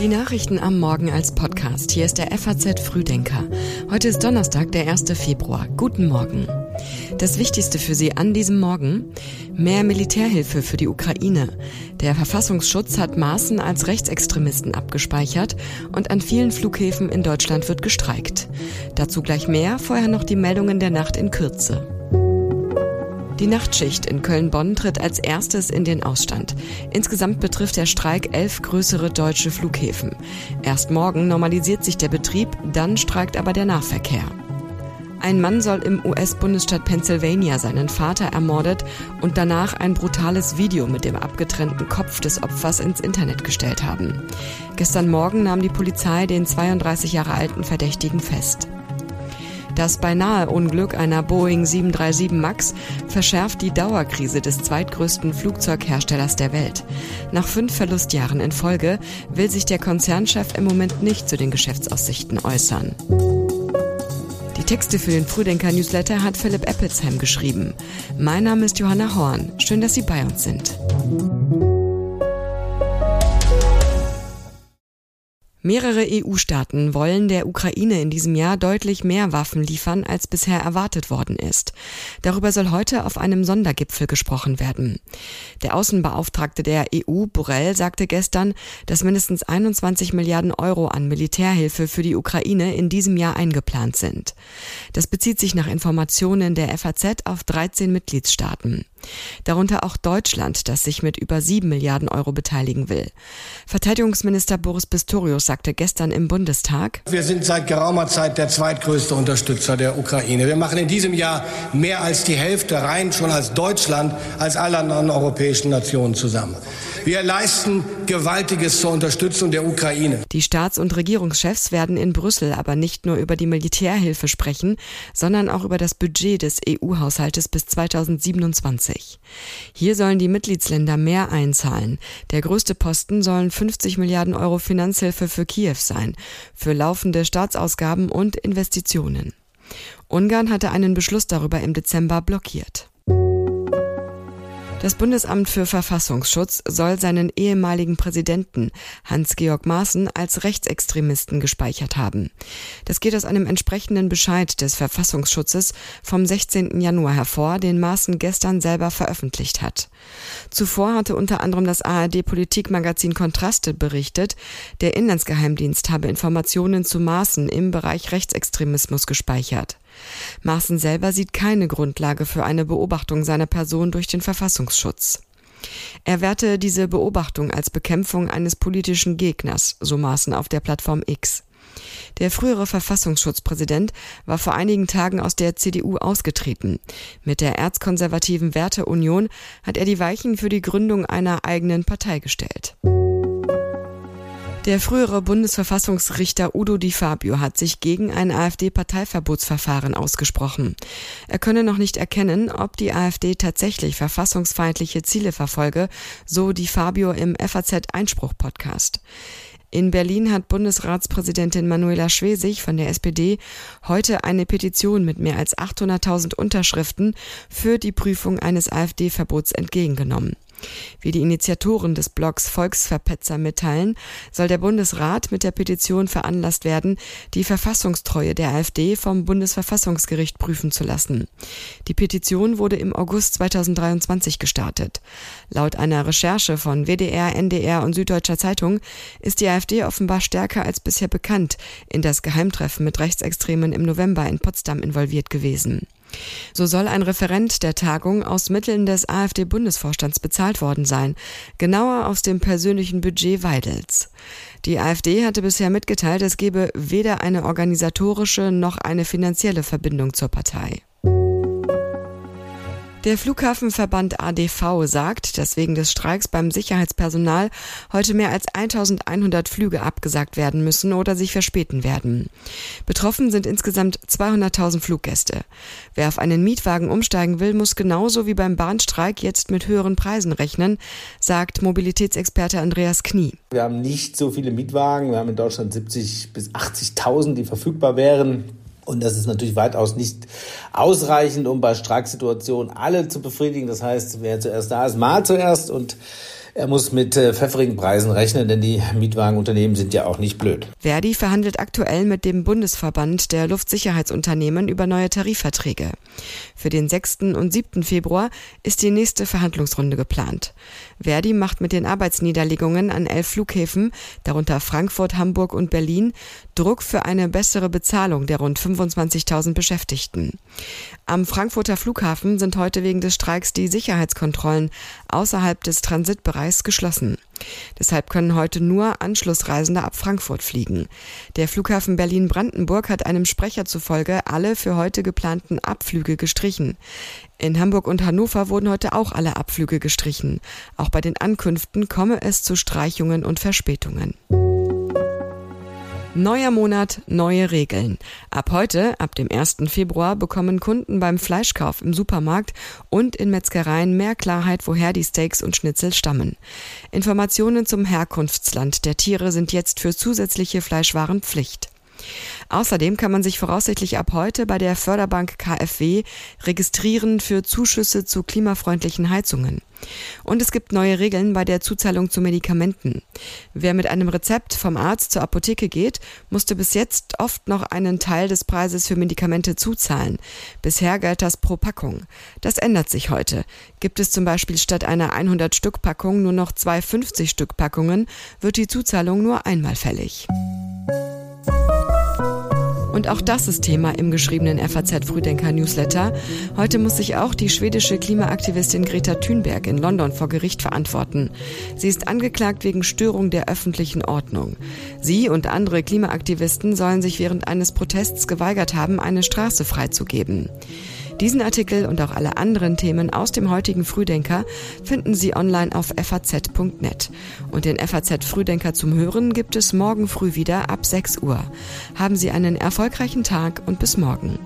Die Nachrichten am Morgen als Podcast. Hier ist der FAZ Frühdenker. Heute ist Donnerstag, der 1. Februar. Guten Morgen. Das Wichtigste für Sie an diesem Morgen? Mehr Militärhilfe für die Ukraine. Der Verfassungsschutz hat Maßen als Rechtsextremisten abgespeichert und an vielen Flughäfen in Deutschland wird gestreikt. Dazu gleich mehr, vorher noch die Meldungen der Nacht in Kürze. Die Nachtschicht in Köln-Bonn tritt als erstes in den Ausstand. Insgesamt betrifft der Streik elf größere deutsche Flughäfen. Erst morgen normalisiert sich der Betrieb, dann streikt aber der Nahverkehr. Ein Mann soll im US-Bundesstaat Pennsylvania seinen Vater ermordet und danach ein brutales Video mit dem abgetrennten Kopf des Opfers ins Internet gestellt haben. Gestern Morgen nahm die Polizei den 32 Jahre alten Verdächtigen fest. Das beinahe Unglück einer Boeing 737 MAX verschärft die Dauerkrise des zweitgrößten Flugzeugherstellers der Welt. Nach fünf Verlustjahren in Folge will sich der Konzernchef im Moment nicht zu den Geschäftsaussichten äußern. Die Texte für den Frühdenker Newsletter hat Philipp Eppelsheim geschrieben. Mein Name ist Johanna Horn. Schön, dass Sie bei uns sind. Mehrere EU-Staaten wollen der Ukraine in diesem Jahr deutlich mehr Waffen liefern, als bisher erwartet worden ist. Darüber soll heute auf einem Sondergipfel gesprochen werden. Der Außenbeauftragte der EU, Borrell, sagte gestern, dass mindestens 21 Milliarden Euro an Militärhilfe für die Ukraine in diesem Jahr eingeplant sind. Das bezieht sich nach Informationen der FAZ auf 13 Mitgliedstaaten darunter auch Deutschland, das sich mit über sieben Milliarden Euro beteiligen will. Verteidigungsminister Boris Pistorius sagte gestern im Bundestag, Wir sind seit geraumer Zeit der zweitgrößte Unterstützer der Ukraine. Wir machen in diesem Jahr mehr als die Hälfte rein, schon als Deutschland, als alle anderen europäischen Nationen zusammen. Wir leisten Gewaltiges zur Unterstützung der Ukraine. Die Staats- und Regierungschefs werden in Brüssel aber nicht nur über die Militärhilfe sprechen, sondern auch über das Budget des EU-Haushaltes bis 2027. Hier sollen die Mitgliedsländer mehr einzahlen. Der größte Posten sollen 50 Milliarden Euro Finanzhilfe für Kiew sein, für laufende Staatsausgaben und Investitionen. Ungarn hatte einen Beschluss darüber im Dezember blockiert. Das Bundesamt für Verfassungsschutz soll seinen ehemaligen Präsidenten Hans-Georg Maaßen als Rechtsextremisten gespeichert haben. Das geht aus einem entsprechenden Bescheid des Verfassungsschutzes vom 16. Januar hervor, den Maaßen gestern selber veröffentlicht hat. Zuvor hatte unter anderem das ARD-Politikmagazin Kontraste berichtet, der Inlandsgeheimdienst habe Informationen zu Maaßen im Bereich Rechtsextremismus gespeichert. Maaßen selber sieht keine Grundlage für eine Beobachtung seiner Person durch den Verfassungsschutz. Er werte diese Beobachtung als Bekämpfung eines politischen Gegners, so Maaßen auf der Plattform X. Der frühere Verfassungsschutzpräsident war vor einigen Tagen aus der CDU ausgetreten. Mit der erzkonservativen Werteunion hat er die Weichen für die Gründung einer eigenen Partei gestellt. Der frühere Bundesverfassungsrichter Udo Di Fabio hat sich gegen ein AfD-Parteiverbotsverfahren ausgesprochen. Er könne noch nicht erkennen, ob die AfD tatsächlich verfassungsfeindliche Ziele verfolge, so Di Fabio im FAZ-Einspruch-Podcast. In Berlin hat Bundesratspräsidentin Manuela Schwesig von der SPD heute eine Petition mit mehr als 800.000 Unterschriften für die Prüfung eines AfD-Verbots entgegengenommen. Wie die Initiatoren des Blogs Volksverpetzer mitteilen, soll der Bundesrat mit der Petition veranlasst werden, die Verfassungstreue der AfD vom Bundesverfassungsgericht prüfen zu lassen. Die Petition wurde im August 2023 gestartet. Laut einer Recherche von WDR, NDR und Süddeutscher Zeitung ist die AfD offenbar stärker als bisher bekannt in das Geheimtreffen mit Rechtsextremen im November in Potsdam involviert gewesen. So soll ein Referent der Tagung aus Mitteln des AfD-Bundesvorstands bezahlt worden sein, genauer aus dem persönlichen Budget Weidels. Die AfD hatte bisher mitgeteilt, es gebe weder eine organisatorische noch eine finanzielle Verbindung zur Partei. Der Flughafenverband ADV sagt, dass wegen des Streiks beim Sicherheitspersonal heute mehr als 1100 Flüge abgesagt werden müssen oder sich verspäten werden. Betroffen sind insgesamt 200.000 Fluggäste. Wer auf einen Mietwagen umsteigen will, muss genauso wie beim Bahnstreik jetzt mit höheren Preisen rechnen, sagt Mobilitätsexperte Andreas Knie. Wir haben nicht so viele Mietwagen. Wir haben in Deutschland 70 bis 80.000, die verfügbar wären. Und das ist natürlich weitaus nicht ausreichend, um bei Streiksituationen alle zu befriedigen. Das heißt, wer zuerst da ist, mal zuerst. Und er muss mit äh, pfefferigen Preisen rechnen, denn die Mietwagenunternehmen sind ja auch nicht blöd. Verdi verhandelt aktuell mit dem Bundesverband der Luftsicherheitsunternehmen über neue Tarifverträge. Für den 6. und 7. Februar ist die nächste Verhandlungsrunde geplant. Verdi macht mit den Arbeitsniederlegungen an elf Flughäfen, darunter Frankfurt, Hamburg und Berlin, Druck für eine bessere Bezahlung der rund 25.000 Beschäftigten. Am Frankfurter Flughafen sind heute wegen des Streiks die Sicherheitskontrollen außerhalb des Transitbereichs geschlossen. Deshalb können heute nur Anschlussreisende ab Frankfurt fliegen. Der Flughafen Berlin-Brandenburg hat einem Sprecher zufolge alle für heute geplanten Abflüge gestrichen. In Hamburg und Hannover wurden heute auch alle Abflüge gestrichen. Auch bei den Ankünften komme es zu Streichungen und Verspätungen. Neuer Monat, neue Regeln. Ab heute, ab dem 1. Februar, bekommen Kunden beim Fleischkauf im Supermarkt und in Metzgereien mehr Klarheit, woher die Steaks und Schnitzel stammen. Informationen zum Herkunftsland der Tiere sind jetzt für zusätzliche Fleischwaren Pflicht. Außerdem kann man sich voraussichtlich ab heute bei der Förderbank KfW registrieren für Zuschüsse zu klimafreundlichen Heizungen. Und es gibt neue Regeln bei der Zuzahlung zu Medikamenten. Wer mit einem Rezept vom Arzt zur Apotheke geht, musste bis jetzt oft noch einen Teil des Preises für Medikamente zuzahlen. Bisher galt das pro Packung. Das ändert sich heute. Gibt es zum Beispiel statt einer 100-Stück-Packung nur noch zwei 50-Stück-Packungen, wird die Zuzahlung nur einmal fällig. Und auch das ist Thema im geschriebenen FAZ Frühdenker Newsletter. Heute muss sich auch die schwedische Klimaaktivistin Greta Thunberg in London vor Gericht verantworten. Sie ist angeklagt wegen Störung der öffentlichen Ordnung. Sie und andere Klimaaktivisten sollen sich während eines Protests geweigert haben, eine Straße freizugeben. Diesen Artikel und auch alle anderen Themen aus dem heutigen Frühdenker finden Sie online auf faz.net. Und den FAZ Frühdenker zum Hören gibt es morgen früh wieder ab 6 Uhr. Haben Sie einen erfolgreichen Tag und bis morgen.